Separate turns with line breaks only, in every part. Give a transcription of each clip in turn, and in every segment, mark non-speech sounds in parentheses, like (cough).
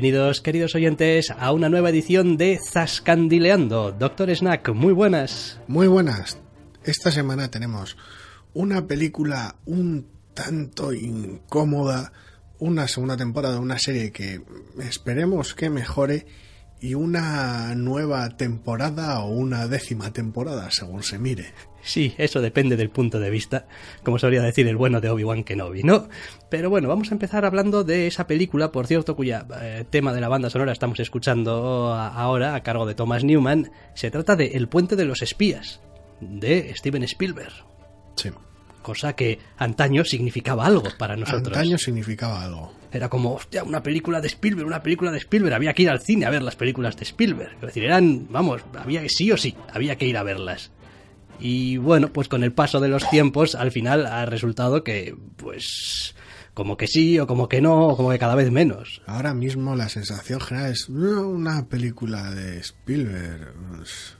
Bienvenidos, queridos oyentes, a una nueva edición de Zascandileando. Doctor Snack, muy buenas.
Muy buenas. Esta semana tenemos una película un tanto incómoda, una segunda temporada de una serie que esperemos que mejore y una nueva temporada o una décima temporada, según se mire.
Sí, eso depende del punto de vista, como sabría decir el bueno de Obi-Wan Kenobi, ¿no? Pero bueno, vamos a empezar hablando de esa película, por cierto, cuya eh, tema de la banda sonora estamos escuchando ahora a cargo de Thomas Newman. Se trata de El puente de los espías, de Steven Spielberg.
Sí.
Cosa que antaño significaba algo para nosotros.
Antaño significaba algo.
Era como, hostia, una película de Spielberg, una película de Spielberg. Había que ir al cine a ver las películas de Spielberg. Es decir, eran, vamos, había que sí o sí, había que ir a verlas. Y bueno, pues con el paso de los tiempos, al final ha resultado que, pues, como que sí o como que no, o como que cada vez menos.
Ahora mismo la sensación general es una película de Spielberg. Pues,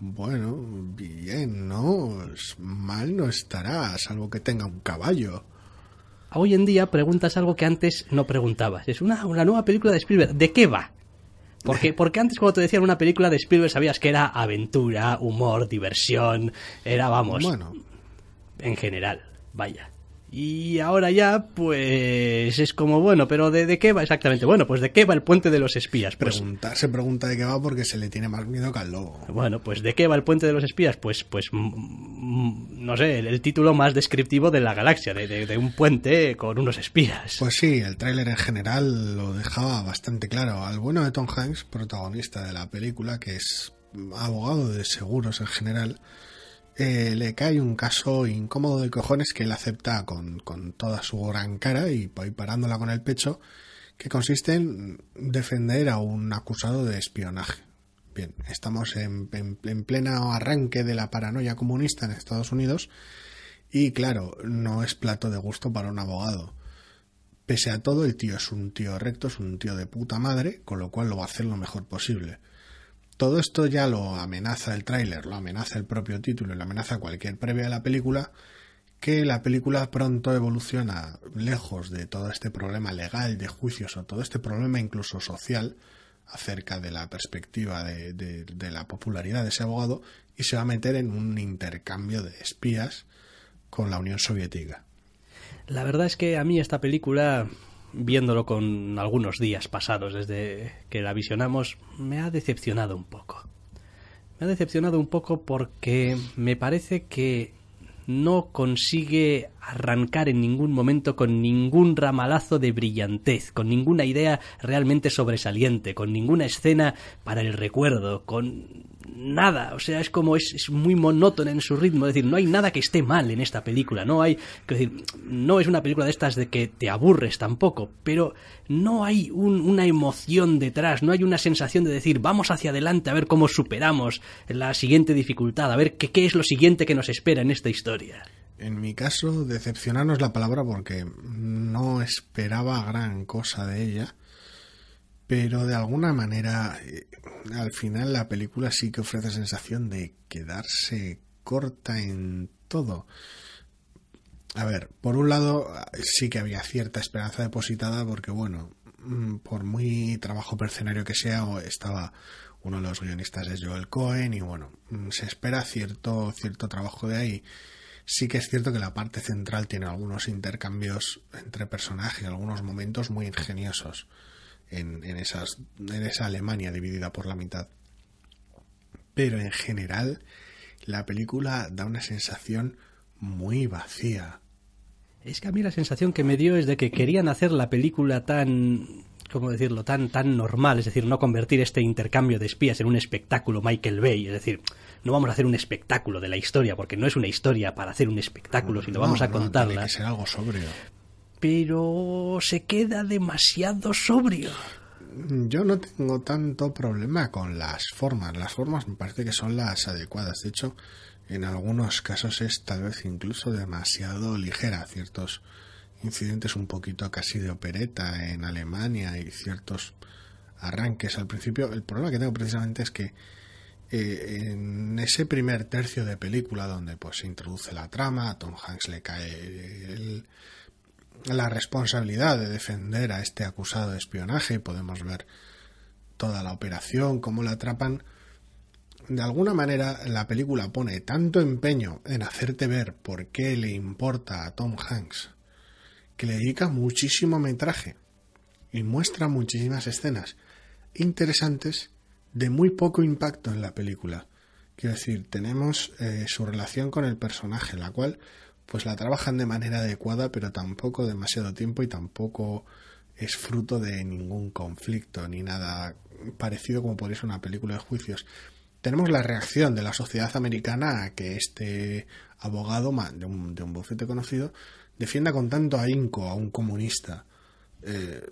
bueno, bien, ¿no? Mal no estará, salvo que tenga un caballo.
Hoy en día preguntas algo que antes no preguntabas. Es una, una nueva película de Spielberg. ¿De qué va? Porque, porque antes cuando te decían una película de Spielberg sabías que era aventura, humor, diversión, era, vamos,
Bueno,
en general, vaya. Y ahora ya, pues es como, bueno, pero ¿de, de qué va exactamente? Bueno, pues ¿de qué va el puente de los espías? Pues,
preguntar se pregunta de qué va porque se le tiene más miedo que al lobo.
bueno, pues ¿de qué va el puente de los espías? Pues, pues, mm, mm, no sé, el, el título más descriptivo de la galaxia, de, de- de un puente con unos espías.
Pues sí, el tráiler en general lo dejaba bastante claro. Al bueno de Tom Hanks, protagonista de la película, que es abogado de seguros en general, eh, le cae un caso incómodo de cojones que él acepta con, con toda su gran cara y, y parándola con el pecho, que consiste en defender a un acusado de espionaje. Bien, estamos en, en- en pleno arranque de la paranoia comunista en Estados Unidos y claro, no es plato de gusto para un abogado. Pese a todo, el tío es un tío recto, es un tío de puta madre, con lo cual lo va a hacer lo mejor posible. Todo esto ya lo amenaza el tráiler, lo amenaza el propio título lo amenaza cualquier previa de la película, que la película pronto evoluciona lejos de todo este problema legal de juicios o todo este problema incluso social acerca de la perspectiva de, de- de la popularidad de ese abogado y se va a meter en un intercambio de espías con la Unión Soviética.
La verdad es que a mí esta película, viéndolo con algunos días pasados desde que la visionamos, me ha decepcionado un poco. Me ha decepcionado un poco porque me parece que no consigue arrancar en ningún momento con ningún ramalazo de brillantez, con ninguna idea realmente sobresaliente, con ninguna escena para el recuerdo, con nada, o sea, es como es, muy monótona en su ritmo, es decir, no hay nada que esté mal en esta película, no hay, decir, no es una película de estas de que te aburres tampoco, pero no hay un- una emoción detrás, no hay una sensación de decir, vamos hacia adelante a ver cómo superamos la siguiente dificultad, a ver qué, qué es lo siguiente que nos espera en esta historia.
En mi caso, decepcionar no es la palabra porque no esperaba gran cosa de ella, pero de alguna manera, eh, al final la película sí que ofrece sensación de quedarse corta en todo. A ver, por un lado sí que había cierta esperanza depositada porque, bueno, mm, por muy trabajo mercenario que sea, estaba uno de los guionistas es Joel Cohen y bueno, mm, se espera cierto, cierto trabajo de ahí. Sí que es cierto que la parte central tiene algunos intercambios entre personajes, algunos momentos muy ingeniosos en, en, esas, en esa Alemania dividida por la mitad. Pero en general, la película da una sensación muy vacía.
Es que a mí la sensación que me dio es de que querían hacer la película tan ¿cómo decirlo?, tan, tan normal, es decir, no convertir este intercambio de espías en un espectáculo Michael Bay, es decir, no vamos a hacer un espectáculo de la historia, porque no es una historia para hacer un espectáculo, sino vamos a
No, no,
contarla.
Tiene que ser algo sobrio.
Pero se queda demasiado sobrio.
Yo no tengo tanto problema con las formas. Las formas me parece que son las adecuadas. De hecho, en algunos casos es tal vez incluso demasiado ligera. Ciertos incidentes un poquito casi de opereta en Alemania y ciertos arranques al principio. El problema que tengo precisamente es que eh, en ese primer tercio de película donde pues se introduce la trama, a Tom Hanks le cae la responsabilidad de defender a este acusado de espionaje podemos ver toda la operación, cómo la atrapan. De alguna manera la película pone tanto empeño en hacerte ver por qué le importa a Tom Hanks que le dedica muchísimo metraje y muestra muchísimas escenas interesantes de muy poco impacto en la película. Quiero decir, tenemos eh, su relación con el personaje, la cual pues la trabajan de manera adecuada, pero tampoco demasiado tiempo y tampoco es fruto de ningún conflicto ni nada parecido como podría ser una película de juicios. Tenemos la reacción de la sociedad americana a que este abogado de un, de un bufete conocido defienda con tanto ahínco a un comunista. Eh,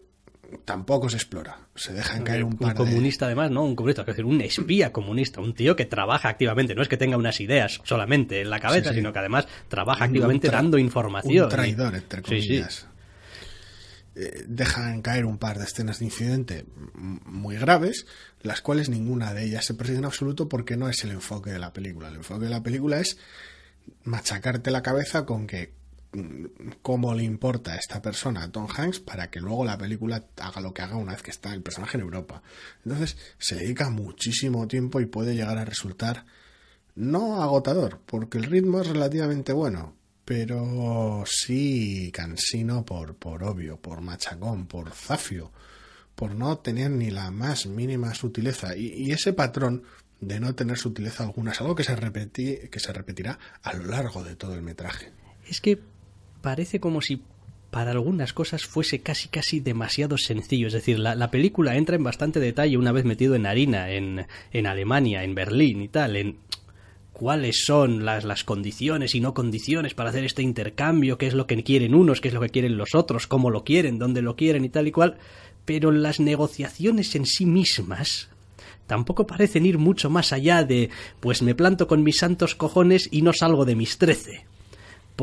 tampoco se explora. Se dejan caer un, par
un comunista además, ¿no? Un comunista, es decir, un espía comunista, un tío que trabaja activamente, no es que tenga unas ideas solamente en la cabeza, sino que además trabaja activamente dando información.
Un traidor, entre comillas. Eh, dejan caer un par de escenas de incidente muy graves, las cuales ninguna de ellas se persigue en absoluto porque no es el enfoque de la película. El enfoque de la película es machacarte la cabeza con que cómo le importa a esta persona, a Tom Hanks, para que luego la película haga lo que haga una vez que está el personaje en Europa. Entonces se dedica muchísimo tiempo y puede llegar a resultar no agotador, porque el ritmo es relativamente bueno, pero sí cansino por, por obvio, por machacón, por zafio, por no tener ni la más mínima sutileza. Y, y ese patrón de no tener sutileza alguna es algo que se, repetí, que se repetirá a lo largo de todo el metraje.
Es que parece como si para algunas cosas fuese casi casi demasiado sencillo. Es decir, la, película entra en bastante detalle una vez metido en harina, en, en Alemania, en Berlín y tal, en cuáles son las, las condiciones y no condiciones para hacer este intercambio, qué es lo que quieren unos, qué es lo que quieren los otros, cómo lo quieren, dónde lo quieren y tal y cual. Pero las negociaciones en sí mismas tampoco parecen ir mucho más allá de pues me planto con mis santos cojones y no salgo de mis trece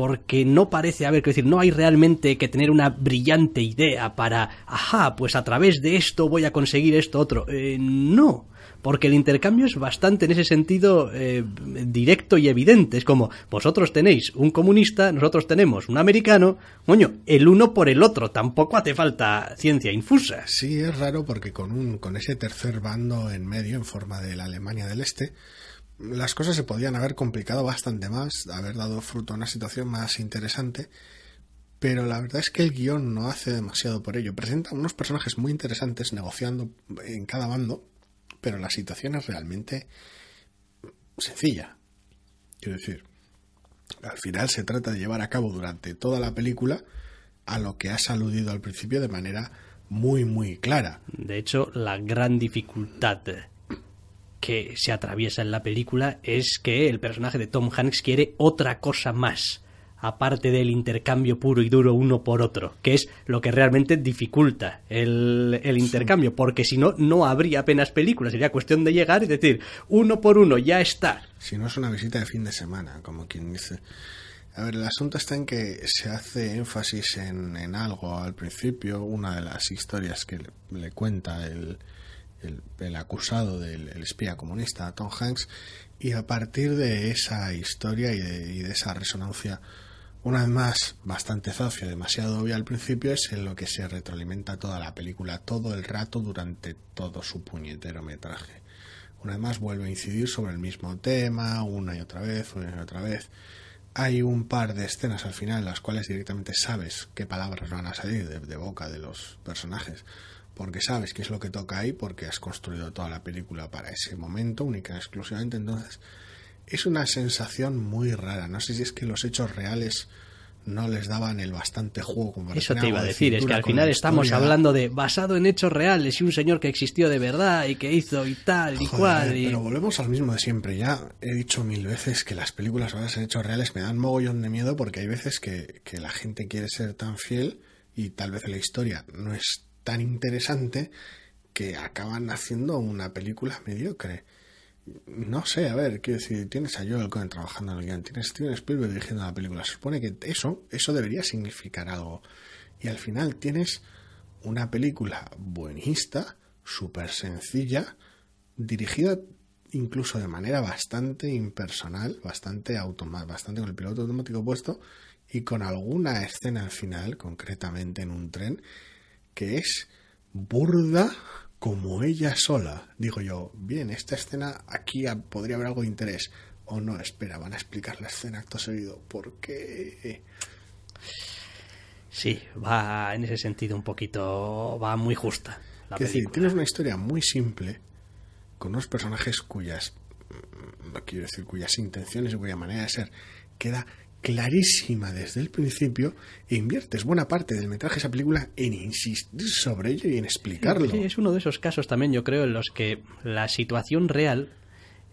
porque no parece haber, que decir, no hay realmente que tener una brillante idea para, ajá, pues a través de esto voy a conseguir esto otro. Eh, no, porque el intercambio es bastante en ese sentido eh, directo y evidente. Es como, vosotros tenéis un comunista, nosotros tenemos un americano, coño, el uno por el otro, tampoco hace falta ciencia infusa.
Sí, es raro porque con, un, con ese tercer bando en medio, en forma de la Alemania del Este, las cosas se podían haber complicado bastante más, haber dado fruto a una situación más interesante, pero la verdad es que el guion no hace demasiado por ello. Presenta unos personajes muy interesantes negociando en cada bando, pero la situación es realmente sencilla. Quiero decir, al final se trata de llevar a cabo durante toda la película a lo que has aludido al principio de manera muy, muy clara.
De hecho, la gran dificultad que se atraviesa en la película es que el personaje de Tom Hanks quiere otra cosa más, aparte del intercambio puro y duro uno por otro, que es lo que realmente dificulta el, intercambio, porque si no, no habría apenas película, sería cuestión de llegar y decir, uno por uno, ya está.
Si no es una visita de fin de semana, como quien dice. A ver, el asunto está en que se hace énfasis en, en algo al principio, una de las historias que le cuenta el, el, acusado del espía comunista, Tom Hanks, y a partir de esa historia y de, esa resonancia, una vez más, bastante zafia, demasiado obvia al principio, es en lo que se retroalimenta toda la película, todo el rato durante todo su puñetero metraje. Una vez más vuelve a incidir sobre el mismo tema, una y otra vez, una y otra vez. Hay un par de escenas al final en las cuales directamente sabes qué palabras van a salir de boca de los personajes porque sabes qué es lo que toca ahí, porque has construido toda la película para ese momento, única y exclusivamente. Entonces, es una sensación muy rara. No sé si es que los hechos reales no les daban el bastante juego como
Eso te iba a decir, es que al final estamos hablando de basado en hechos reales y un señor que existió de verdad y que hizo y tal y cual. Y...
Pero volvemos al mismo de siempre. Ya he dicho mil veces que las películas basadas en hechos reales me dan mogollón de miedo porque hay veces que, que la gente quiere ser tan fiel y tal vez la historia no es tan interesante que acaban haciendo una película mediocre. No sé, a ver, quiero decir, tienes a Joel Cohen trabajando en el guion, tienes a Steven Spielberg dirigiendo la película. Se supone que eso, eso debería significar algo. Y al final tienes una película buenista, súper sencilla, dirigida incluso de manera bastante impersonal, bastante bastante con el piloto automático puesto y con alguna escena al final, concretamente en un tren, que es burda como ella sola. Digo yo, bien, esta escena aquí podría haber algo de interés. O no, espera, van a explicar la escena acto seguido. ¿Por qué?
Sí, va en ese sentido un poquito, va muy justa.
La es decir, tienes una historia muy simple, con unos personajes cuyas, mm, no quiero decir cuyas intenciones y cuya manera de ser queda clarísima desde el principio e inviertes buena parte del metraje de esa película en insistir sobre ello y en explicarlo.
Es uno de esos casos también, yo creo, en los que la situación real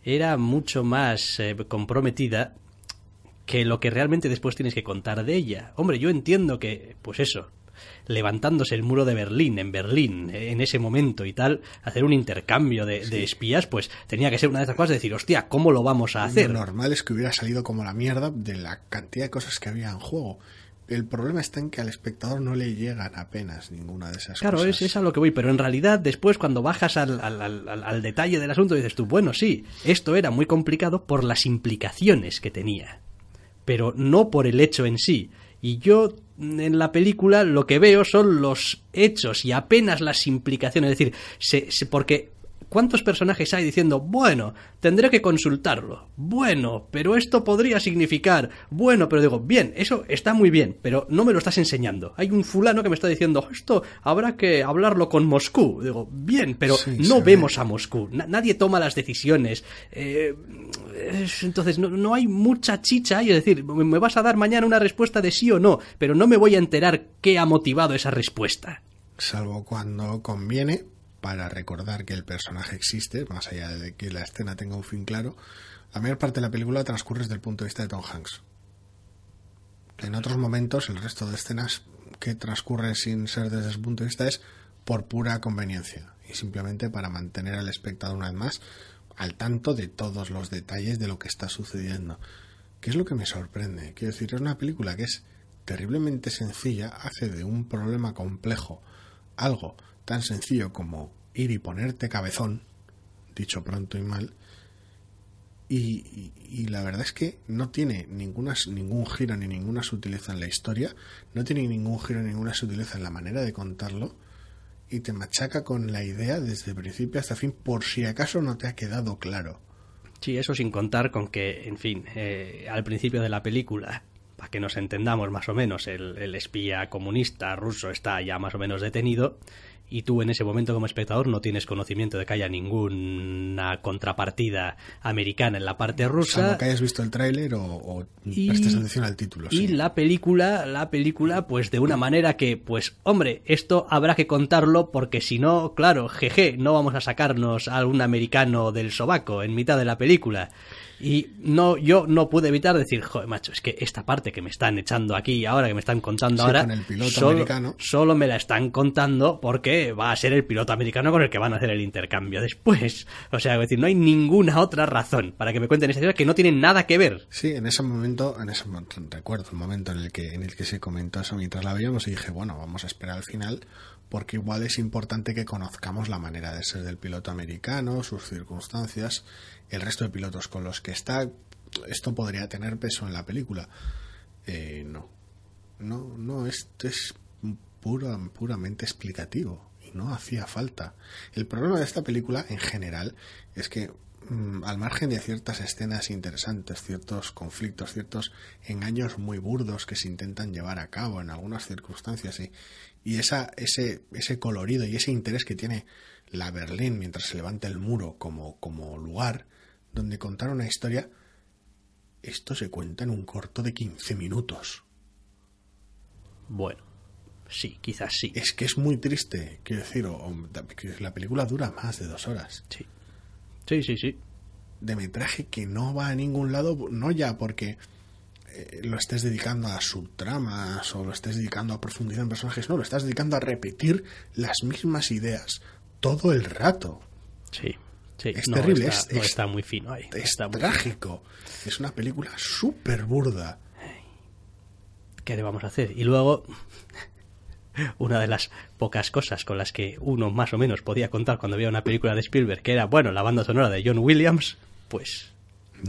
era mucho más eh, comprometida que lo que realmente después tienes que contar de ella. Hombre, yo entiendo que, pues eso, levantándose el muro de Berlín, en Berlín, en ese momento y tal, hacer un intercambio de, espías, pues tenía que ser una de esas cosas de decir, hostia, ¿cómo lo vamos a hacer?
Lo normal es que hubiera salido como la mierda de la cantidad de cosas que había en juego. El problema está en que al espectador no le llegan apenas ninguna de esas
cosas. Claro, es, a lo que voy, pero en realidad después cuando bajas al, al, detalle del asunto dices tú, bueno, sí, esto era muy complicado por las implicaciones que tenía, pero no por el hecho en sí. Y yo en la película lo que veo son los hechos y apenas las implicaciones. Es decir, se, porque ¿Cuántos personajes hay diciendo, bueno, tendré que consultarlo? Bueno, pero esto podría significar, bueno, pero digo, bien, eso está muy bien, pero no me lo estás enseñando. Hay un fulano que me está diciendo, esto habrá que hablarlo con Moscú. Digo, bien, pero no vemos a Moscú, nadie toma las decisiones. Eh, entonces, no, hay mucha chicha y es decir, me vas a dar mañana una respuesta de sí o no, pero no me voy a enterar qué ha motivado esa respuesta.
Salvo cuando conviene, para recordar que el personaje existe, más allá de que la escena tenga un fin claro, la mayor parte de la película transcurre desde el punto de vista de Tom Hanks. En otros momentos, el resto de escenas que transcurren sin ser desde ese punto de vista es por pura conveniencia y simplemente para mantener al espectador una vez más al tanto de todos los detalles de lo que está sucediendo. ¿Qué es lo que me sorprende? Quiero decir, es una película que es terriblemente sencilla, hace de un problema complejo algo tan sencillo como ir y ponerte cabezón, dicho pronto y mal, y, la verdad es que no tiene ninguna, ningún giro ni ninguna sutileza en la historia, no tiene ningún giro ni ninguna sutileza en la manera de contarlo, y te machaca con la idea desde principio hasta fin, por si acaso no te ha quedado claro.
Sí, eso sin contar con que, en fin, eh, al principio de la película, para que nos entendamos más o menos, el espía comunista ruso está ya más o menos detenido y tú en ese momento como espectador no tienes conocimiento de que haya ninguna contrapartida americana en la parte rusa.
Salvo que hayas visto el tráiler o, prestes atención al título.
Y la película, la película, pues de una manera que, pues, hombre, esto habrá que contarlo porque si no, claro, jeje, no vamos a sacarnos a un americano del sobaco en mitad de la película. Y no, yo no pude evitar decir, joder, macho, es que esta parte que me están echando aquí ahora, que me están contando ahora,
el piloto solo, americano.
solo me la están contando porque va a ser el piloto americano con el que van a hacer el intercambio después. (laughs) O sea, es decir, no hay ninguna otra razón para que me cuenten esta historia que no tiene nada que ver.
Sí, en ese momento, en ese recuerdo el momento en el que en el que se comentó eso mientras la veíamos y dije, bueno, vamos a esperar al final porque igual es importante que conozcamos la manera de ser del piloto americano, sus circunstancias el resto de pilotos con los que está, esto podría tener peso en la película. Eh, no, no, no, esto es pura, puramente explicativo y no hacía falta. El problema de esta película en general es que mm, al margen de ciertas escenas interesantes, ciertos conflictos, ciertos engaños muy burdos que se intentan llevar a cabo en algunas circunstancias y, y esa, ese, ese colorido y ese interés que tiene la Berlín mientras se levanta el muro como, como lugar, donde contar una historia, esto se cuenta en un corto de 15 minutos.
Bueno, sí, quizás sí.
Es que es muy triste, quiero decir, que la película dura más de dos horas.
Sí. Sí, sí, sí.
De metraje que no va a ningún lado, no ya porque eh, lo estés dedicando a subtramas o lo estés dedicando a profundizar en personajes, no, lo estás dedicando a repetir las mismas ideas todo el rato.
Sí, sí.
Es
no,
terrible,
está,
es-
no
es-
está muy fino ahí.
Es
está muy
trágico. Es una película súper burda.
¿Qué le vamos a hacer? Y luego, (laughs) una de las pocas cosas con las que uno más o menos podía contar cuando veía una película de Spielberg, que era, bueno, la banda sonora de John Williams, pues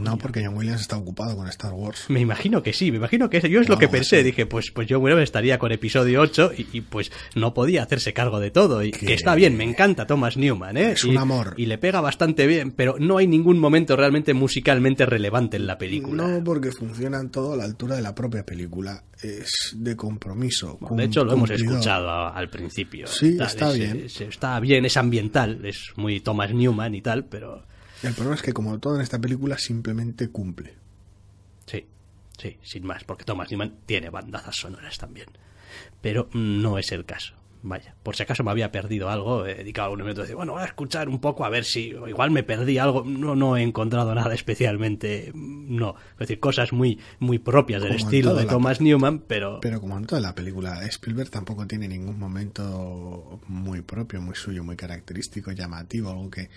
No porque John Williams está ocupado con Star Wars.
me imagino que sí, me imagino que yo es lo que pensé,
sí.
dije, pues, pues John Williams estaría con episodio 8 y, y, pues no podía hacerse cargo de todo. Y
Que-
que está bien, me encanta Thomas Newman, ¿eh?
Es
y,
un amor.
Y le pega bastante bien, pero no hay ningún momento realmente musicalmente relevante en la película.
No porque funcionan todo a la altura de la propia película. Es de compromiso.
Bueno, de hecho, lo hemos escuchado a- al principio.
Sí,
Tal,
está
es-
bien.
es- está bien, es ambiental, es muy Thomas Newman y tal, pero
El problema es que, como todo en esta película, simplemente cumple.
sí, sí, sin más, porque Thomas Newman tiene bandazas sonoras también. Pero no es el caso. Vaya, por si acaso me había perdido algo, he dedicado minuto a decir, bueno, voy a escuchar un poco a ver si igual me perdí algo. No, no he encontrado nada especialmente, no. Es decir, cosas muy, muy propias del
Como
estilo de Thomas Newman, pero,
Pero como en toda la película, Spielberg tampoco tiene ningún momento muy propio, muy suyo, muy característico, llamativo, algo que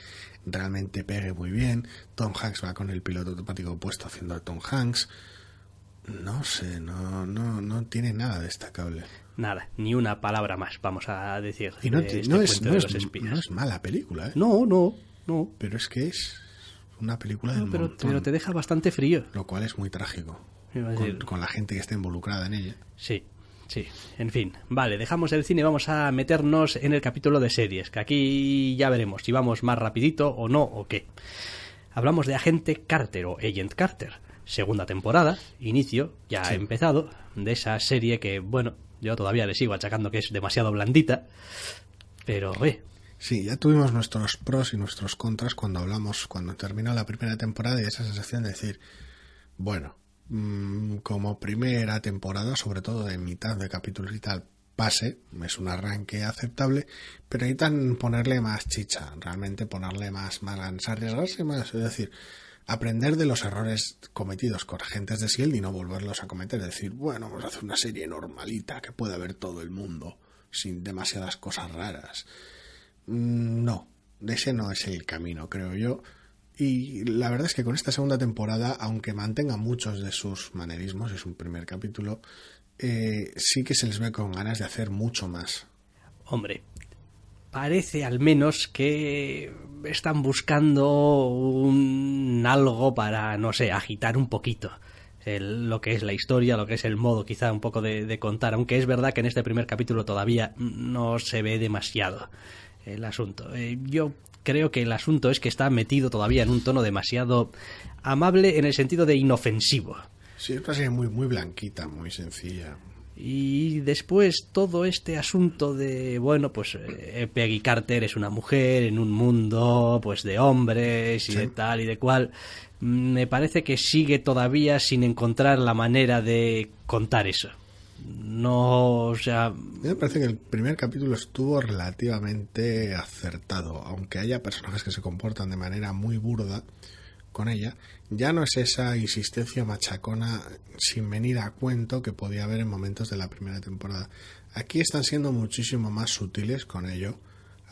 realmente pegue muy bien. Tom Hanks va con el piloto automático puesto haciendo a Tom Hanks. No sé, no, no, no tiene nada destacable.
nada, ni una palabra más, vamos a decir.
Y no,
de este
no es, no,
de
es,
los espías.
no es mala película, ¿eh?
No, no, no.
pero es que es una película del
pero,
montón,
pero te deja bastante frío.
lo cual es muy trágico con, con la gente que está involucrada en ella.
Sí, sí. En fin, vale, dejamos el cine, vamos a meternos en el capítulo de series, que aquí ya veremos si vamos más rapidito o no o qué. Hablamos de Agente Carter o Agent Carter. Segunda temporada, inicio, ya
Sí.
ha empezado, de esa serie que, bueno, yo todavía le sigo achacando que es demasiado blandita, pero, eh,
Sí, ya tuvimos nuestros pros y nuestros contras cuando hablamos, cuando terminó la primera temporada y esa sensación de decir, bueno, mm, como primera temporada, sobre todo de mitad de capítulos y tal, pase, es un arranque aceptable, pero necesitan ponerle más chicha, realmente ponerle más, más ganas, arriesgarse más, es decir, aprender de los errores cometidos con agentes de S.H.I.E.L.D. y no volverlos a cometer, es decir, bueno, vamos a hacer una serie normalita que pueda ver todo el mundo, sin demasiadas cosas raras. Mm, No, ese no es el camino, creo yo. Y la verdad es que con esta segunda temporada, aunque mantenga muchos de sus manerismos, es un primer capítulo, eh, sí que se les ve con ganas de hacer mucho más.
Hombre, parece al menos que están buscando un algo para, no sé, agitar un poquito lo que es la historia, lo que es el modo quizá un poco de contar, aunque es verdad que en este primer capítulo todavía no se ve demasiado el asunto. Eh, yo creo que el asunto es que está metido todavía en un tono demasiado amable en el sentido de inofensivo.
Sí, es una serie muy, muy blanquita, muy sencilla.
Y después todo este asunto de, bueno, pues eh, Peggy Carter es una mujer en un mundo pues de hombres y
Sí.
de tal y de cual, mm, me parece que sigue todavía sin encontrar la manera de contar eso. No, o sea,
me parece que el primer capítulo estuvo relativamente acertado, aunque haya personajes que se comportan de manera muy burda con ella, ya no es esa insistencia machacona sin venir a cuento que podía haber en momentos de la primera temporada. Aquí están siendo muchísimo más sutiles con ello.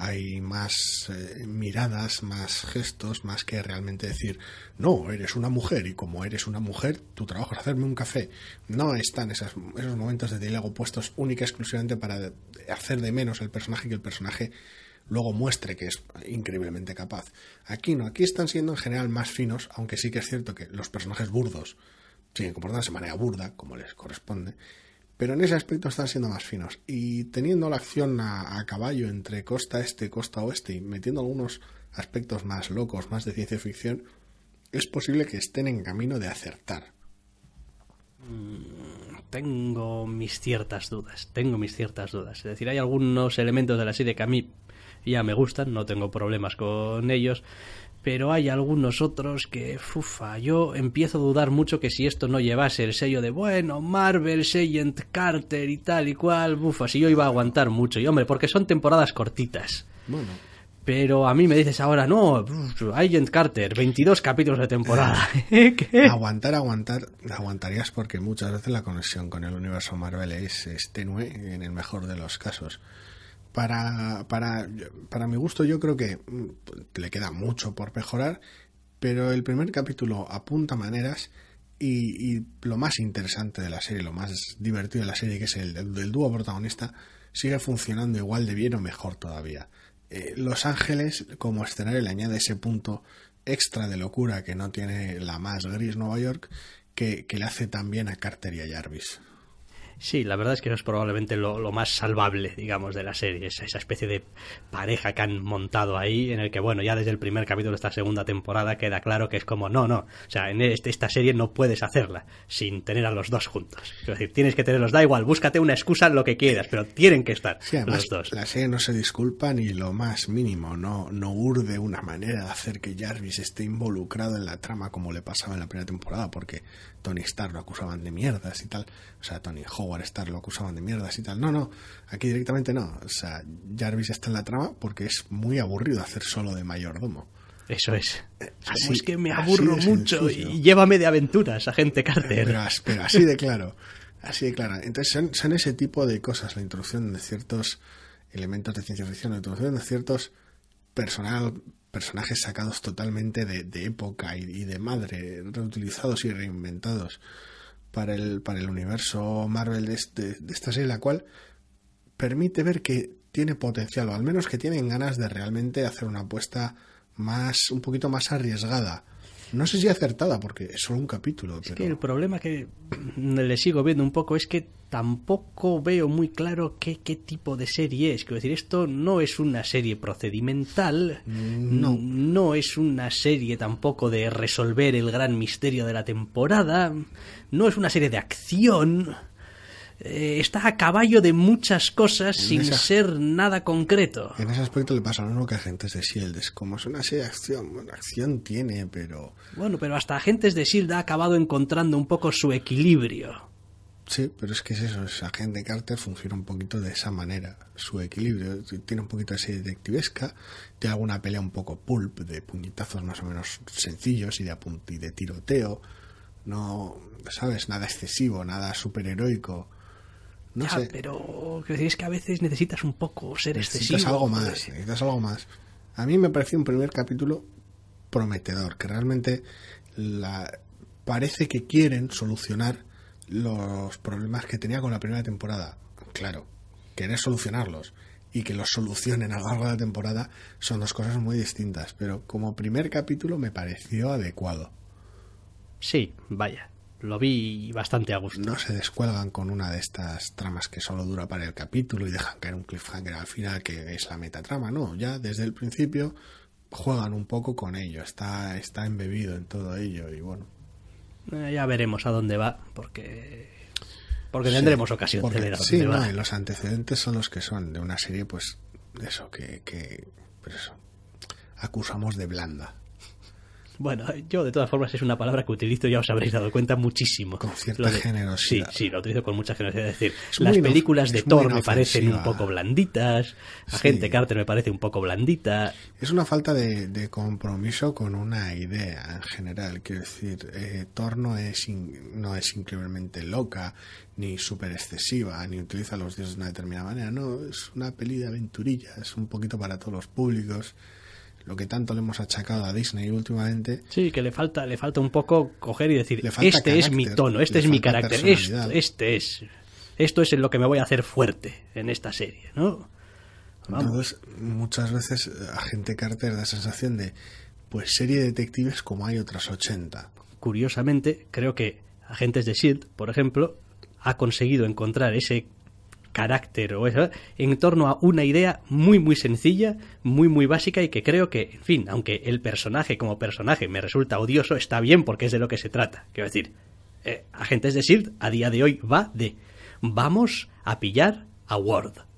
Hay más eh, miradas, más gestos, más que realmente decir, no, eres una mujer y como eres una mujer, tu trabajo es hacerme un café. No están esos momentos de diálogo puestos única y exclusivamente para hacer de menos el personaje y que el personaje luego muestre que es increíblemente capaz. Aquí no, aquí están siendo en general más finos, aunque sí que es cierto que los personajes burdos siguen comportándose de manera burda, como les corresponde, pero en ese aspecto están siendo más finos. Y teniendo la acción a, caballo entre costa este y costa oeste y metiendo algunos aspectos más locos, más de ciencia ficción, es posible que estén en camino de acertar.
tengo mis ciertas dudas, tengo mis ciertas dudas. Es decir, hay algunos elementos de la serie que a mí ya me gustan, no tengo problemas con ellos, pero hay algunos otros que, fufa, yo empiezo a dudar mucho que si esto no llevase el sello de, bueno, Marvel, Agent Carter y tal y cual, bufa, si yo iba a aguantar mucho. Y hombre, porque son temporadas cortitas.
Bueno,
Pero a mí me dices ahora, no, Agent Carter, 22 capítulos de temporada. (laughs) (laughs) ¿Qué?
Aguantar, aguantar, aguantarías porque muchas veces la conexión con el universo Marvel es, es tenue en el mejor de los casos. Para, para, para mi gusto yo creo que mm, le queda mucho por mejorar, pero el primer capítulo apunta maneras y, y lo más interesante de la serie, lo más divertido de la serie, que es el del, dúo protagonista, sigue funcionando igual de bien o mejor todavía. Eh, Los Ángeles como escenario le añade ese punto extra de locura que no tiene la más gris Nueva York que, que le hace también a Carter y a Jarvis.
Sí, la verdad es que eso es probablemente lo, lo, más salvable, digamos, de la serie. Esa, esa especie de pareja que han montado ahí, en el que, bueno, ya desde el primer capítulo de esta segunda temporada queda claro que es como, no, no. O sea, en este, esta serie no puedes hacerla sin tener a los dos juntos. Es decir, tienes que tenerlos, da igual, búscate una excusa, lo que quieras, pero tienen que estar
Sí, además,
los dos.
la serie no se disculpa ni lo más mínimo, no, no urde una manera de hacer que Jarvis esté involucrado en la trama como le pasaba en la primera temporada, porque Tony Stark lo acusaban de mierdas y tal, o sea, Tony Howard Stark lo acusaban de mierdas y tal. No, no, aquí directamente no, o sea, Jarvis está en la trama porque es muy aburrido hacer solo de mayordomo.
Eso es.
así-
Como es que me
así
aburro mucho
sencillo.
y llévame de aventuras, agente Carter.
Pero, pero así de claro, así de claro. Entonces son, son ese tipo de cosas, la introducción de ciertos elementos de ciencia ficción, la introducción de ciertos personal, personajes sacados totalmente de, época y, y de madre, reutilizados y reinventados para el, para el universo Marvel de, este- de esta serie, la cual permite ver que tiene potencial, o al menos que tienen ganas de realmente hacer una apuesta más, un poquito más arriesgada. No sé si acertada, porque es solo un capítulo.
Es
pero...
que el problema que (clears throat) le sigo viendo un poco es que tampoco veo muy claro qué, qué tipo de serie es. Quiero decir, esto no es una serie procedimental,
No.
no es una serie tampoco de resolver el gran misterio de la temporada, no es una serie de acción. Eh, está a caballo de muchas cosas sin
esa-
ser nada concreto.
En ese aspecto le pasa lo mismo que a Agentes de Shield. Es como es una serie de acción. Bueno, acción tiene, pero.
Bueno, pero hasta Agentes de S.H.I.E.L.D. ha acabado encontrando un poco su equilibrio.
Sí, pero es que es eso. Es Agente Carter funciona un poquito de esa manera. Su equilibrio. Tiene un poquito de serie detectivesca. Tiene alguna pelea un poco pulp, de puñetazos más o menos sencillos y de, apunt y de tiroteo. No, ¿sabes? Nada excesivo, nada superheroico. No
Ya,
sé.
pero es que a veces necesitas un poco ser excesivo.
Necesitas algo más,
pues.
necesitas algo más. A mí me pareció un primer capítulo prometedor, que realmente la, parece que quieren solucionar los problemas que tenía con la primera temporada. Claro, querer solucionarlos y que los solucionen a lo largo de la temporada son dos cosas muy distintas, pero como primer capítulo me pareció adecuado.
Sí, vaya. Lo vi bastante a gusto.
No se descuelgan con una de estas tramas que solo dura para el capítulo y dejan caer un cliffhanger al final que es la metatrama, no, ya desde el principio juegan un poco con ello, está, está embebido en todo ello y bueno.
Eh, ya veremos a dónde va, porque porque
Sí,
tendremos ocasión
porque-
de ver a
sí,
dónde
no,
va.
y los antecedentes son los que son de una serie, pues, eso, que, que pues eso, acusamos de blanda,
Bueno, yo de todas formas es una palabra que utilizo, ya os habréis dado cuenta, muchísimo.
Con cierta
de-
generosidad.
Sí, sí, lo utilizo con mucha generosidad. Es decir,
Es
las películas de Thor me parecen un poco blanditas, Agente
Sí.
Carter me parece un poco blandita.
Es una falta de, de compromiso con una idea en general. Quiero decir, eh, Thor no es, in- no es increíblemente loca, ni súper excesiva, ni utiliza a los dioses de una determinada manera. No, es una peli de aventurillas, un poquito para todos los públicos. Lo que tanto le hemos achacado a Disney últimamente.
Sí, que le falta, le falta un poco coger y decir, este es mi tono, este es mi carácter, esto, este es, esto es en lo que me voy a hacer fuerte en esta serie, ¿no? Vamos.
Entonces, muchas veces eh, Agente Carter da sensación de, pues, serie de detectives como hay otras 80.
Curiosamente, creo que Agentes de Shield, por ejemplo, ha conseguido encontrar ese carácter o eso en torno a una idea muy muy sencilla, muy muy básica y que creo que, en fin, aunque el personaje como personaje me resulta odioso, está bien porque es de lo que se trata. Quiero decir, eh, Agentes de Shield a día de hoy va de vamos a pillar a Ward.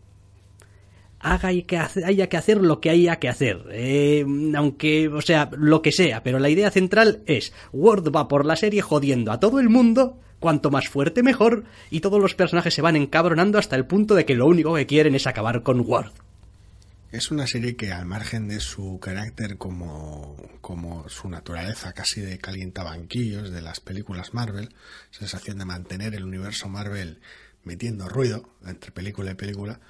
Haga y que haya que hacer lo que haya que hacer. Eh, aunque, o sea, lo que sea. Pero la idea central es, Ward va por la serie jodiendo a todo el mundo, cuanto más fuerte mejor, y todos los personajes se van encabronando hasta el punto de que lo único que quieren es acabar con Ward.
Es una serie que al margen de su carácter como, como su naturaleza casi de calientabanquillos de las películas Marvel, sensación de mantener el universo Marvel metiendo ruido entre película y película,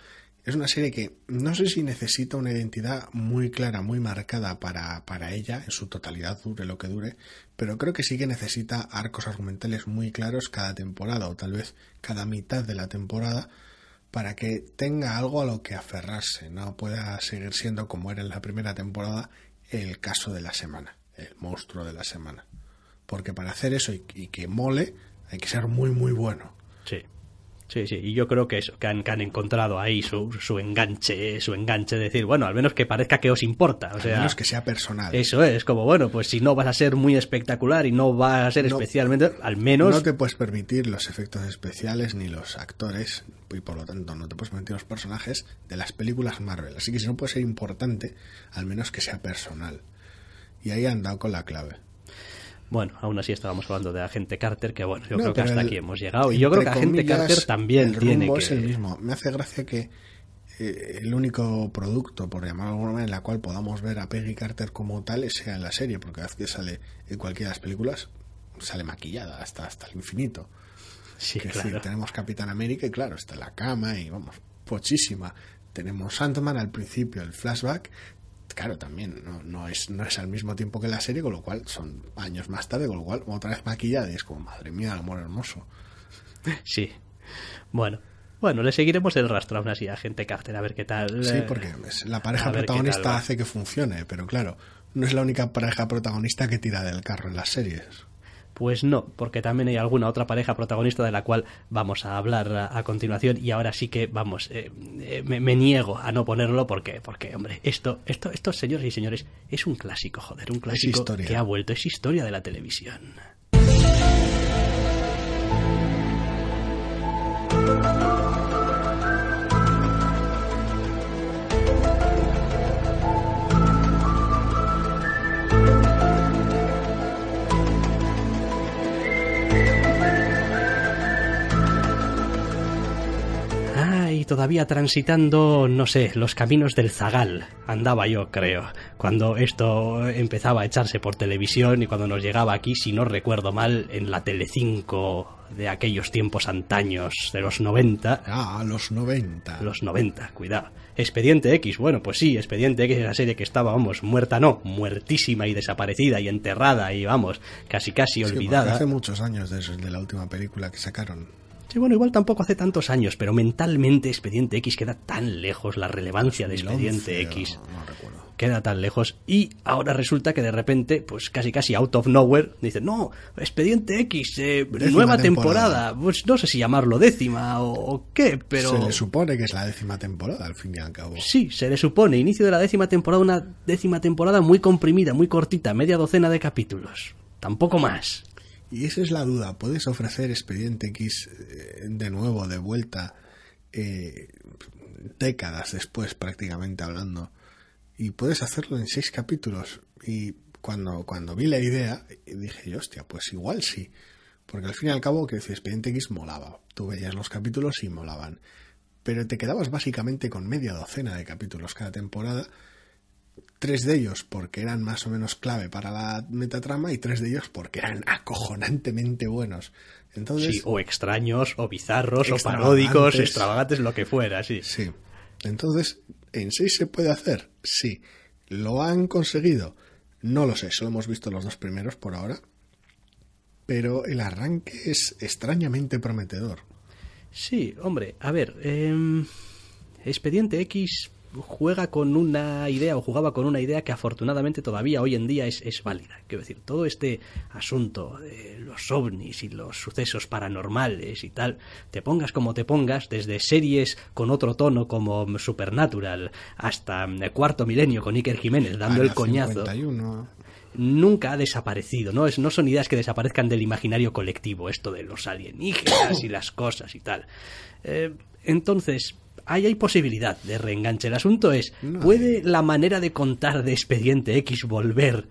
es una serie que no sé si necesita una identidad muy clara, muy marcada para, para ella, en su totalidad, dure lo que dure, pero creo que sí que necesita arcos argumentales muy claros cada temporada o tal vez cada mitad de la temporada para que tenga algo a lo que aferrarse, no pueda seguir siendo como era en la primera temporada el caso de la semana, el monstruo de la semana. Porque para hacer eso y, que mole hay que ser muy muy bueno.
Sí. Sí, sí, y yo creo que eso, que han, han encontrado ahí su, su, enganche, su enganche de decir, bueno, al menos que parezca que os importa. O sea,
al menos que sea personal.
Eso es, como bueno, pues si no vas a ser muy espectacular y no vas a ser especialmente, al menos.
No te puedes permitir los efectos especiales ni los actores, y por lo tanto no te puedes permitir los personajes de las películas Marvel. Así que si no puede ser importante, al menos que sea personal. Y ahí han dado con la clave.
Bueno, aún así estábamos hablando de Agente Carter, que bueno, yo creo que hasta aquí hemos llegado. Y yo creo que Agente Carter también tiene que...
es el mismo. Me hace gracia que eh, el único producto, por llamarlo de alguna manera, en la cual podamos ver a Peggy Carter como tal sea en la serie, porque cada vez que sale en cualquiera de las películas, sale maquillada hasta, hasta el infinito.
Sí, claro.
tenemos Capitán América y claro, está en la cama y vamos, pochísima. Tenemos Ant-Man al principio, el flashback, claro, también no, no, es, no es al mismo tiempo que la serie, con lo cual son años más tarde, con lo cual otra vez maquillada y es como, madre mía, el amor hermoso. (laughs)
Sí. Bueno, bueno, le seguiremos el rastro aún así a gente Carter, a ver qué tal.
Sí, porque la pareja protagonista hace que funcione, pero claro, no es la única pareja protagonista que tira del carro en las series.
Pues no, porque también hay alguna otra pareja protagonista de la cual vamos a hablar a, continuación y ahora sí que, vamos, eh, eh, me, niego a no ponerlo porque, porque hombre, esto, esto, esto, señores y señores, es un clásico, joder, un clásico que ha vuelto, es historia de la televisión. Todavía transitando, no sé, los caminos del Zagal. Andaba yo, creo, cuando esto empezaba a echarse por televisión y cuando nos llegaba aquí, si no recuerdo mal, en la Telecinco de aquellos tiempos antaños, de los 90.
Ah, los 90.
Los 90, cuidado. Expediente X, bueno, pues sí, Expediente X es la serie que estaba, vamos, muerta no, muertísima y desaparecida y enterrada y, vamos, casi casi olvidada.
hace muchos años de eso, de la última película que sacaron.
Sí, bueno, igual tampoco hace tantos años, pero mentalmente Expediente X queda tan lejos, la relevancia de Expediente X queda tan lejos y ahora resulta que de repente, pues casi casi out of nowhere, dicen, no, Expediente X, eh, nueva temporada. pues no sé si llamarlo décima o, qué, pero...
Se le supone que es la décima temporada, al fin y al cabo.
Sí, se le supone, inicio de la décima temporada, una décima temporada muy comprimida, muy cortita, media docena de capítulos, tampoco más.
Y esa es la duda. ¿Puedes ofrecer Expediente X eh, de nuevo, de vuelta, eh, décadas después prácticamente hablando? Y puedes hacerlo en seis capítulos. Y cuando, cuando vi la idea, dije, hostia, pues igual sí. Porque al fin y al cabo, que Expediente X molaba. Tú veías los capítulos y molaban. Pero te quedabas básicamente con media docena de capítulos cada temporada tres de ellos porque eran más o menos clave para la metatrama y tres de ellos porque eran acojonantemente buenos. Entonces,
sí, o extraños, o bizarros, o paródicos, extravagantes, lo que fuera, sí.
Sí. Entonces, ¿en sí se puede hacer? Sí. ¿Lo han conseguido? No lo sé, solo hemos visto los dos primeros por ahora. Pero el arranque es extrañamente prometedor.
Sí, hombre, a ver, em, Expediente X juega con una idea o jugaba con una idea que afortunadamente todavía hoy en día es, es válida. Quiero decir, todo este asunto de los ovnis y los sucesos paranormales y tal, te pongas como te pongas, desde series con otro tono como Supernatural hasta Cuarto Milenio con Iker Jiménez dando el coñazo. nunca ha desaparecido, ¿no? Es, no son ideas que desaparezcan del imaginario colectivo, esto de los alienígenas y las cosas y tal. Eh, entonces, ahí hay posibilidad de reenganche. El asunto es, ¿puede la manera de contar de Expediente X volver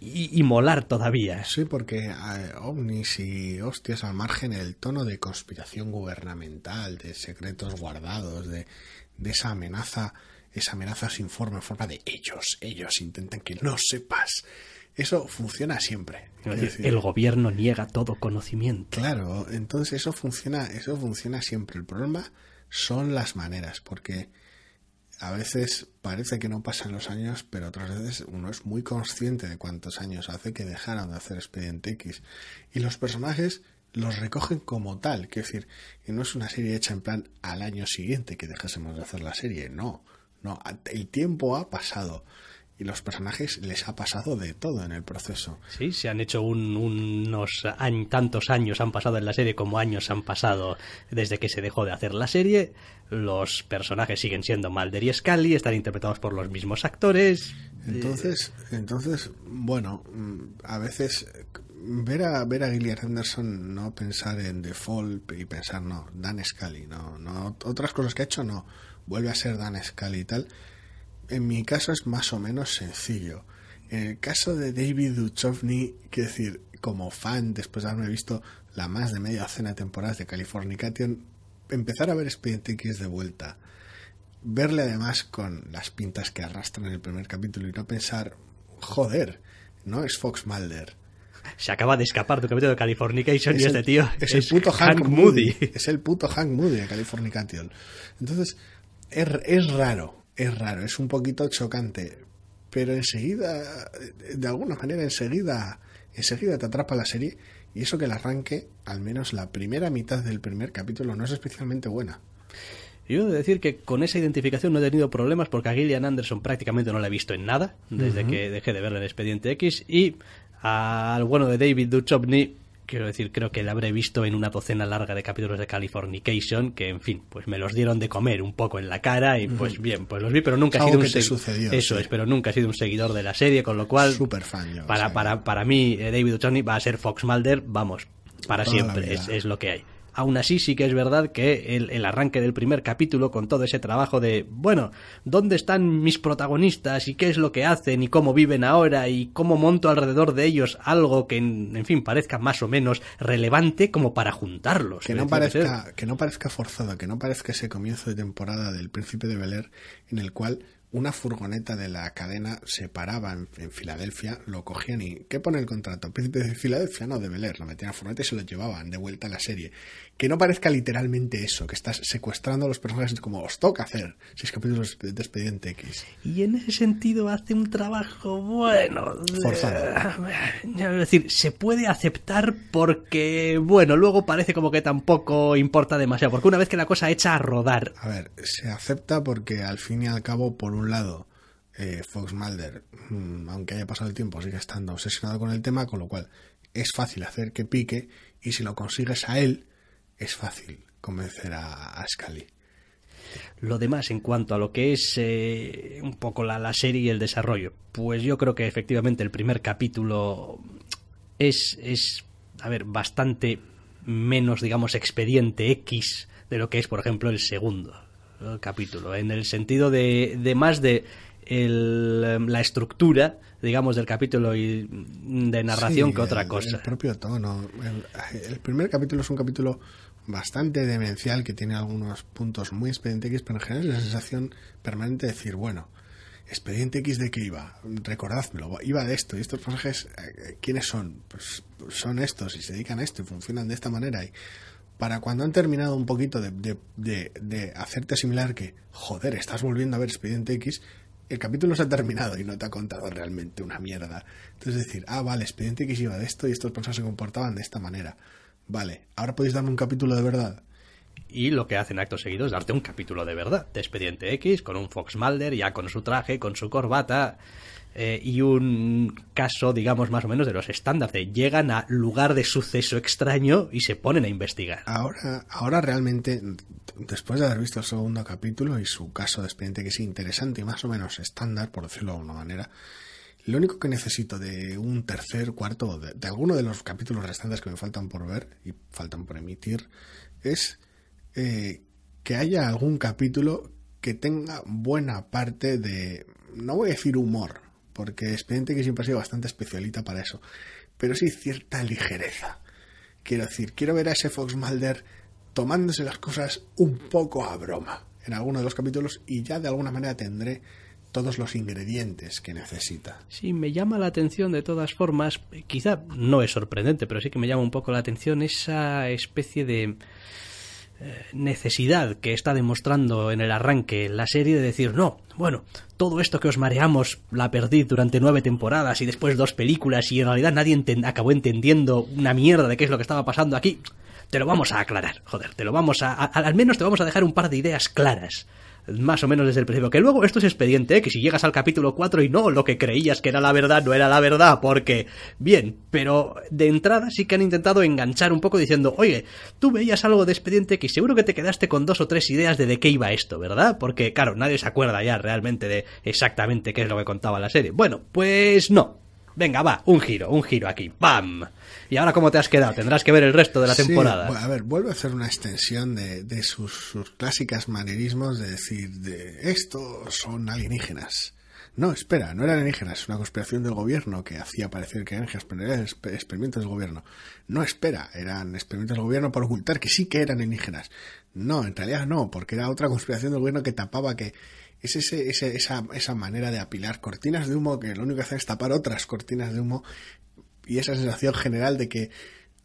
y, molar todavía?
Sí, porque eh, ovnis y hostias al margen el tono de conspiración gubernamental, de secretos guardados, de, esa amenaza esa amenaza sin forma, en forma de ellos, ellos intentan que no sepas. Eso funciona siempre.
Es decir, el gobierno niega todo conocimiento.
Claro, entonces eso funciona, eso funciona siempre. El problema son las maneras, porque a veces parece que no pasan los años, pero otras veces uno es muy consciente de cuántos años hace que dejaron de hacer Expediente X. Y los personajes los recogen como tal, que decir, que no es una serie hecha en plan al año siguiente que dejásemos de hacer la serie, no, no, el tiempo ha pasado y los personajes les ha pasado de todo en el proceso.
Sí, se han hecho unos tantos años han pasado en la serie como años han pasado desde que se dejó de hacer la serie. Los personajes siguen siendo Mulder y Scully, están interpretados por los mismos actores.
Entonces, entonces, bueno, mm, a veces ver a ver a Gillian Anderson no pensar en The Fall y pensar no, Dan Scully, no, no otras cosas que ha hecho no, vuelve a ser Dan Scully y tal en mi caso es más o menos sencillo. En el caso de David Duchovny, quiero decir, como fan, después de haberme visto la más de media docena de temporadas de Californication, empezar a ver Expediente X de vuelta, verle además con las pintas que arrastran en el primer capítulo y no pensar, joder, no es Fox Mulder.
Se acaba de escapar de un capítulo de Californication y este tío
es, el puto Hank, Moody. Es el puto Hank Moody de Californication. Entonces, es raro, es raro, es un poquito chocante, pero enseguida, de alguna manera enseguida, enseguida te atrapa la serie y eso que el arranque, al menos la primera mitad del primer capítulo, no es especialmente buena.
Yo he de decir que con esa identificación no he tenido problemas porque a Gillian Anderson prácticamente no la he visto en nada desde que dejé de verla en Expediente X y al bueno de David Duchovny quiero decir, creo que la habré visto en una docena larga de capítulos de Californication, que en fin, pues me los dieron de comer un poco en la cara y pues bien, pues los vi, pero nunca he sido un
seguidor.
Eso es, pero nunca he sido un seguidor de la serie, con lo cual
Super fan
para, para, para mí eh, David O'Connor va a ser Fox Mulder, vamos, para siempre, es, es lo que hay. Aún así sí que es verdad que el, arranque del primer capítulo con todo ese trabajo de, bueno, ¿dónde están mis protagonistas y qué es lo que hacen y cómo viven ahora y cómo monto alrededor de ellos algo que, en, fin, parezca más o menos relevante como para juntarlos?
Que no, parezca, que no parezca forzado, que no parezca ese comienzo de temporada del Príncipe de Bel en el cual una furgoneta de la cadena se paraba en, Filadelfia, lo cogían y ¿qué pone el contrato? Príncipe de Filadelfia, no, de Bel lo metían a la furgoneta y se lo llevaban de vuelta a la serie que no parezca literalmente eso, que estás secuestrando a los personajes como os toca hacer, seis capítulos de Expediente X.
Y en ese sentido hace un trabajo bueno.
Forzado.
Es decir, se puede aceptar porque, bueno, luego parece como que tampoco importa demasiado, porque una vez que la cosa echa a rodar.
A ver, se acepta porque al fin y al cabo, por un lado, eh, Fox Mulder, mm, aunque haya pasado el tiempo, sigue estando obsesionado con el tema, con lo cual es fácil hacer que pique y si lo consigues a él, es fácil convencer a, a Scully.
Lo demás, en cuanto a lo que es eh, un poco la, la, serie y el desarrollo, pues yo creo que efectivamente el primer capítulo es, es a ver, bastante menos, digamos, expediente X de lo que es, por ejemplo, el segundo capítulo, en el sentido de, de más de el, la estructura, digamos, del capítulo y de narración que otra cosa.
El propio tono. el primer capítulo es un capítulo bastante demencial que tiene algunos puntos muy expediente X, pero en general es la sensación permanente de decir, bueno, expediente X de qué iba, recordádmelo, iba de esto, y estos personajes, eh, ¿quiénes son? Pues son estos y se dedican a esto y funcionan de esta manera y para cuando han terminado un poquito de, de, de hacerte asimilar que, joder, estás volviendo a ver expediente X, el capítulo se ha terminado y no te ha contado realmente una mierda. Entonces decir, ah, vale, expediente X iba de esto y estos personajes se comportaban de esta manera. Vale, ahora podéis darme un capítulo de verdad.
Y lo que hacen acto seguido es darte un capítulo de verdad, de Expediente X, con un Fox Mulder, ya con su traje, con su corbata, eh, y un caso, digamos, más o menos de los estándares. De llegan a lugar de suceso extraño y se ponen a investigar.
Ahora, ahora realmente, después de haber visto el segundo capítulo y su caso de expediente que es interesante y más o menos estándar, por decirlo de alguna manera, lo único que necesito de un tercer, cuarto, de, de, alguno de los capítulos restantes que me faltan por ver y faltan por emitir, es eh, que haya algún capítulo que tenga buena parte de, no voy a decir humor, porque Expediente que siempre ha sido bastante especialita para eso, pero sí cierta ligereza. Quiero decir, quiero ver a ese Fox Mulder tomándose las cosas un poco a broma en alguno de los capítulos y ya de alguna manera tendré todos los ingredientes que necesita.
Sí, me llama la atención de todas formas, quizá no es sorprendente, pero sí que me llama un poco la atención esa especie de eh, necesidad que está demostrando en el arranque la serie de decir, no, bueno, todo esto que os mareamos la perdí durante nueve temporadas y después dos películas y en realidad nadie acabó entendiendo una mierda de qué es lo que estaba pasando aquí, te lo vamos a aclarar, joder, te lo vamos a, al menos te vamos a dejar un par de ideas claras más o menos desde el principio. Que luego esto es expediente, que si llegas al capítulo 4 y no, lo que creías que era la verdad no era la verdad, porque, bien, pero de entrada sí que han intentado enganchar un poco diciendo, oye, tú veías algo de expediente que seguro que te quedaste con dos o tres ideas de de qué iba esto, ¿verdad? Porque, claro, nadie se acuerda ya realmente de exactamente qué es lo que contaba la serie. Bueno, pues no. Venga, va, un giro, un giro aquí. ¡Pam! ¿Y ahora cómo te has quedado? Tendrás que ver el resto de la temporada.
a ver, vuelve a hacer una extensión de, sus, sus, clásicas manerismos de decir, de esto son alienígenas. No, espera, no eran alienígenas, es una conspiración del gobierno que hacía parecer que eran experimentos del gobierno. No, espera, eran experimentos del gobierno para ocultar que sí que eran alienígenas. No, en realidad no, porque era otra conspiración del gobierno que tapaba que es ese, esa, esa manera de apilar cortinas de humo que lo único que hace es tapar otras cortinas de humo y esa sensación general de que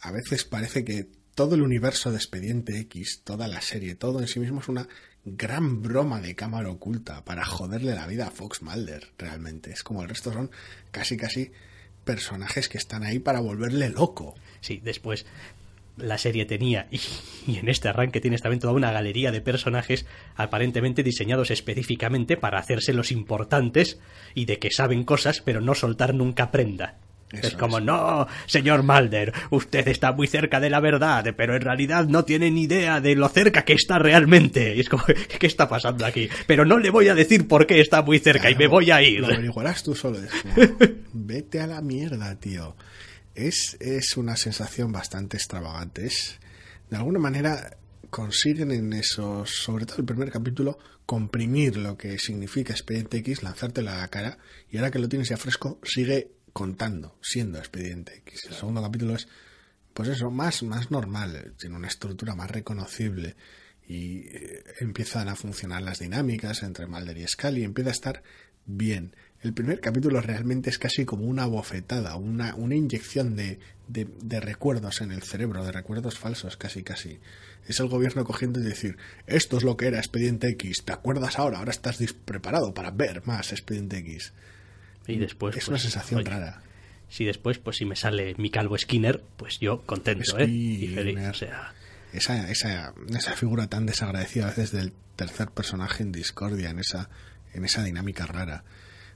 a veces parece que todo el universo de Expediente X, toda la serie, todo en sí mismo es una gran broma de cámara oculta para joderle la vida a Fox Mulder, realmente. Es como el resto son casi casi personajes que están ahí para volverle loco.
Sí, después la serie tenía, y, en este arranque tienes también toda una galería de personajes aparentemente diseñados específicamente para hacerse los importantes y de que saben cosas pero no soltar nunca prenda. es como, no, señor Mulder, usted está muy cerca de la verdad, pero en realidad no tiene ni idea de lo cerca que está realmente. Y es como, (laughs) ¿qué está pasando aquí? Pero no le voy a decir por qué está muy cerca y me voy a ir.
Lo averiguarás tú solo. (laughs) vete a la mierda, tío es, es una sensación bastante extravagante. Es, de alguna manera consiguen en esos, sobre todo el primer capítulo, comprimir lo que significa Expediente X, lanzártelo a la cara, y ahora que lo tienes ya fresco, sigue contando, siendo Expediente X. El segundo capítulo es, pues eso, más, más normal, tiene una estructura más reconocible, y eh, empiezan a funcionar las dinámicas entre Mulder y Scully, empieza a estar bien. El primer capítulo realmente es casi como una bofetada, una, una inyección de, de, recuerdos en el cerebro, de recuerdos falsos, casi casi. Es el gobierno cogiendo y decir, esto es lo que era Expediente X, ¿te acuerdas ahora? Ahora estás preparado para ver más Expediente X.
Y después...
Es una pues, sensación rara.
Si después, pues si me sale mi calvo Skinner, pues yo contento, ¿eh? Y feliz, o sea...
Esa, esa, esa figura tan desagradecida a veces del tercer personaje en discordia, en esa, en esa dinámica rara.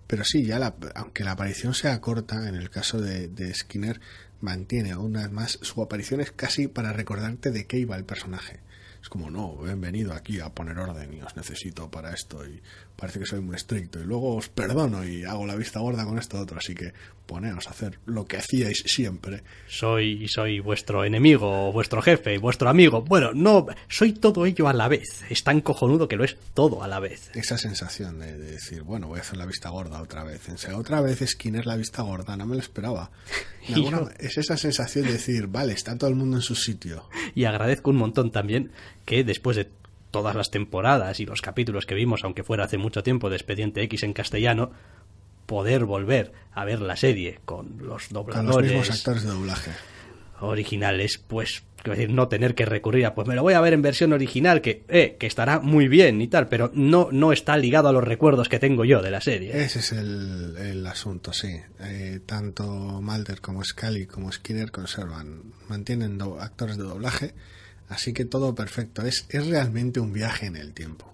Pero sí, ya la, aunque la aparición sea corta, en el caso de, de Skinner, mantiene aún más su aparición es casi para recordarte de qué iba el personaje. Es como, no, he venido aquí a poner orden y os necesito para esto y parece que soy muy estricto y luego os perdono y hago la vista gorda con esto otro, así que poneos a hacer lo que hacíais siempre.
Soy, soy vuestro enemigo, vuestro jefe, vuestro amigo. Bueno, no, soy todo ello a la vez. Es tan cojonudo que lo es todo a la vez.
Esa sensación de, decir, bueno, voy a hacer la vista gorda otra vez. En sea, otra vez Skinner la vista gorda, no me lo esperaba. (laughs) Es esa sensación de decir, vale, está todo el mundo en su sitio.
Y agradezco un montón también que después de todas las temporadas y los capítulos que vimos, aunque fuera hace mucho tiempo, de Expediente X en castellano, poder volver a ver la serie con los dobladores.
Con los mismos actores de doblaje.
Originales, pues decir, no tener que recurrir a, pues me lo voy a ver en versión original, que, eh, que estará muy bien y tal, pero no, no está ligado a los recuerdos que tengo yo de la serie.
Ese es el, el asunto, sí. Eh, tanto Mulder como Scully como Skinner conservan, mantienen actores de doblaje Así que todo perfecto. Es, es realmente un viaje en el tiempo.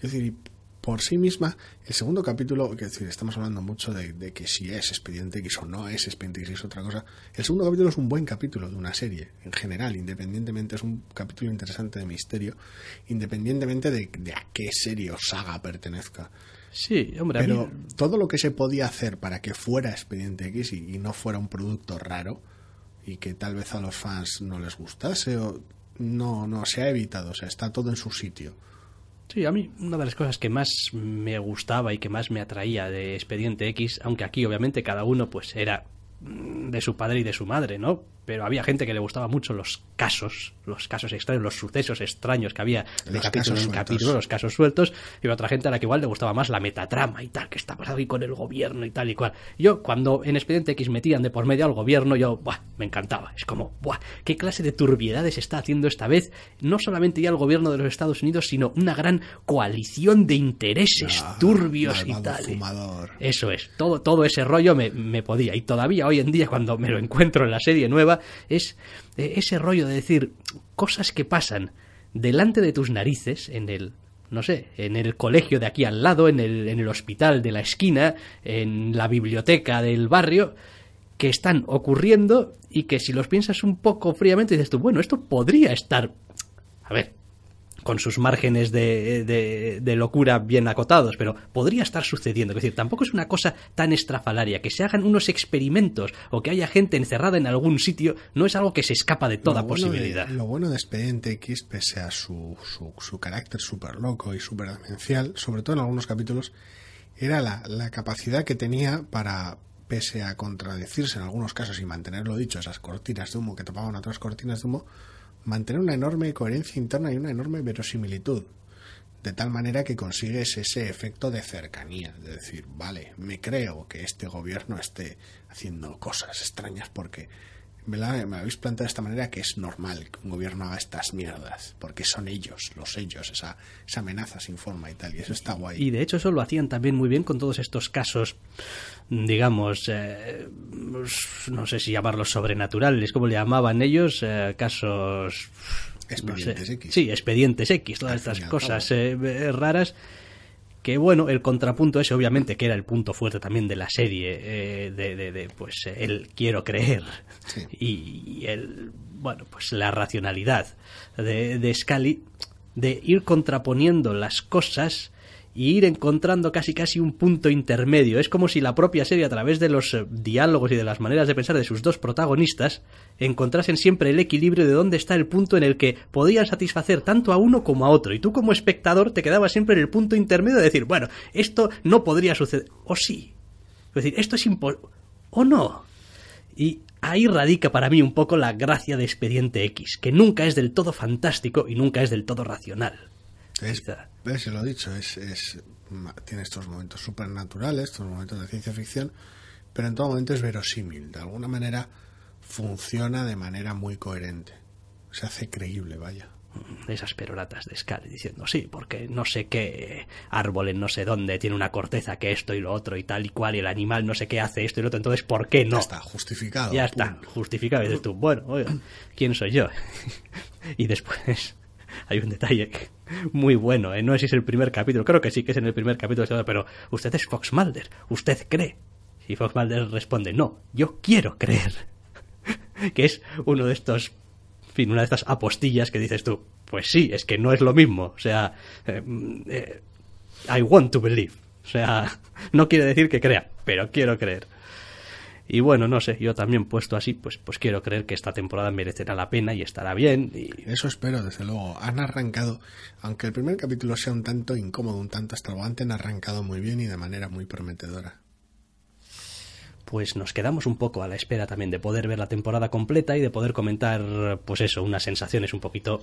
Es decir, por sí misma, el segundo capítulo, es decir, estamos hablando mucho de, que si es Expediente X o no es Expediente X es otra cosa. El segundo capítulo es un buen capítulo de una serie, en general, independientemente, es un capítulo interesante de misterio, independientemente de, a qué serie o saga pertenezca.
Sí, hombre,
Pero todo lo que se podía hacer para que fuera Expediente X y, y, no fuera un producto raro y que tal vez a los fans no les gustase o no, no, se ha evitado, o sea, está todo en su sitio.
Sí, a mí una de las cosas que más me gustaba y que más me atraía de Expediente X, aunque aquí obviamente cada uno pues era de su padre y de su madre, ¿no? Pero había gente que le gustaba mucho los casos, los casos extraños, los sucesos extraños que había de
Los
capítulo en los casos sueltos, y otra gente a la que igual le gustaba más la metatrama y tal, que está pasado ahí con el gobierno y tal y cual. Yo, cuando en Expediente X metían de por medio al gobierno, yo, buah, me encantaba. Es como, buah, qué clase de turbiedades está haciendo esta vez, no solamente ya el gobierno de los Estados Unidos, sino una gran coalición de intereses
Ah,
turbios y tal.
fumador.
Eso es, todo, todo ese rollo me, me podía. Y todavía hoy en día, cuando me lo encuentro en la serie nueva, es eh, ese rollo de decir cosas que pasan delante de tus narices en el no sé, en el colegio de aquí al lado, en el, en el hospital de la esquina, en la biblioteca del barrio, que están ocurriendo y que si los piensas un poco fríamente dices tú, bueno, esto podría estar... A ver, con sus márgenes de, de- de locura bien acotados, pero podría estar sucediendo. Es decir, tampoco es una cosa tan estrafalaria. Que se hagan unos experimentos o que haya gente encerrada en algún sitio no es algo que se escapa de toda
Lo bueno de-
posibilidad.
lo bueno de Expediente X, pese a su, su, su carácter súper loco y súper demencial, sobre todo en algunos capítulos, era la, la capacidad que tenía para, pese a contradecirse en algunos casos y mantenerlo dicho, esas cortinas de humo que tapaban otras cortinas de humo, mantener una enorme coherencia interna y una enorme verosimilitud. De tal manera que consigues ese efecto de cercanía, de decir, vale, me creo que este gobierno esté haciendo cosas extrañas porque me, la, me habéis planteado de esta manera que es normal que un gobierno haga estas mierdas, porque son ellos, los ellos, esa, esa amenaza sin forma y tal, y eso está guay.
Y de hecho eso lo hacían también muy bien con todos estos casos, digamos, eh, no sé si llamarlos sobrenaturales, como le llamaban ellos, Eh, casos... no sé.
Expedientes X.
Sí, expedientes X, todas estas cosas eh, eh, raras. Que bueno, el contrapunto ese, obviamente, que era el punto fuerte también de la serie, eh, de, de- de, pues el quiero creer
Sí.
y el, bueno, pues la racionalidad de, de Scully, de ir contraponiendo las cosas y ir encontrando casi casi un punto intermedio. Es como si la propia serie, a través de los eh, diálogos y de las maneras de pensar de sus dos protagonistas, encontrasen siempre el equilibrio de dónde está el punto en el que podían satisfacer tanto a uno como a otro. Y tú como espectador te quedabas siempre en el punto intermedio de decir, bueno, esto no podría suceder. O sí. Es decir, esto es imposible. O no. Y ahí radica para mí un poco la gracia de Expediente X, que nunca es del todo fantástico y nunca es del todo racional.
Es, se lo he dicho, es, es, tiene estos momentos supernaturales, estos momentos de ciencia ficción, pero en todo momento es verosímil. De alguna manera funciona de manera muy coherente. Se hace creíble, vaya.
Esas peroratas de Scully diciendo, sí, porque no sé qué árbol en no sé dónde tiene una corteza que esto y lo otro y tal y cual, y el animal no sé qué hace esto y lo otro, entonces ¿por qué no?
Ya está, justificado.
Ya está, justificado. Y dices tú, bueno, oiga, ¿quién soy yo? (laughs) y después (laughs) hay un detalle muy bueno, ¿eh? no sé si es el primer capítulo, creo que sí que es en el primer capítulo, pero usted es Fox Mulder, usted cree. Y Fox Mulder responde, no, yo quiero creer. (laughs) que es uno de estos, en fin, una de estas apostillas que dices tú, pues sí, es que no es lo mismo. O sea, eh, eh, I want to believe. O sea, (laughs) no quiere decir que crea, pero quiero creer. Y bueno, no sé, yo también puesto así, pues, pues quiero creer que esta temporada merecerá la pena y estará bien. Y
Eso espero, desde luego. Han arrancado, aunque el primer capítulo sea un tanto incómodo, un tanto extravagante, han arrancado muy bien y de manera muy prometedora.
pues nos quedamos un poco a la espera también de poder ver la temporada completa y de poder comentar, pues eso, unas sensaciones un poquito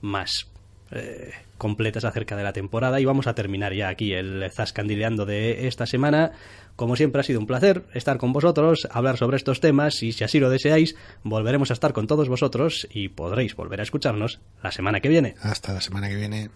más eh, completas acerca de la temporada. Y vamos a terminar ya aquí el Zascandileando de esta semana. Como siempre ha sido un placer estar con vosotros, hablar sobre estos temas y si así lo deseáis, volveremos a estar con todos vosotros y podréis volver a escucharnos la semana que viene.
Hasta la semana que viene.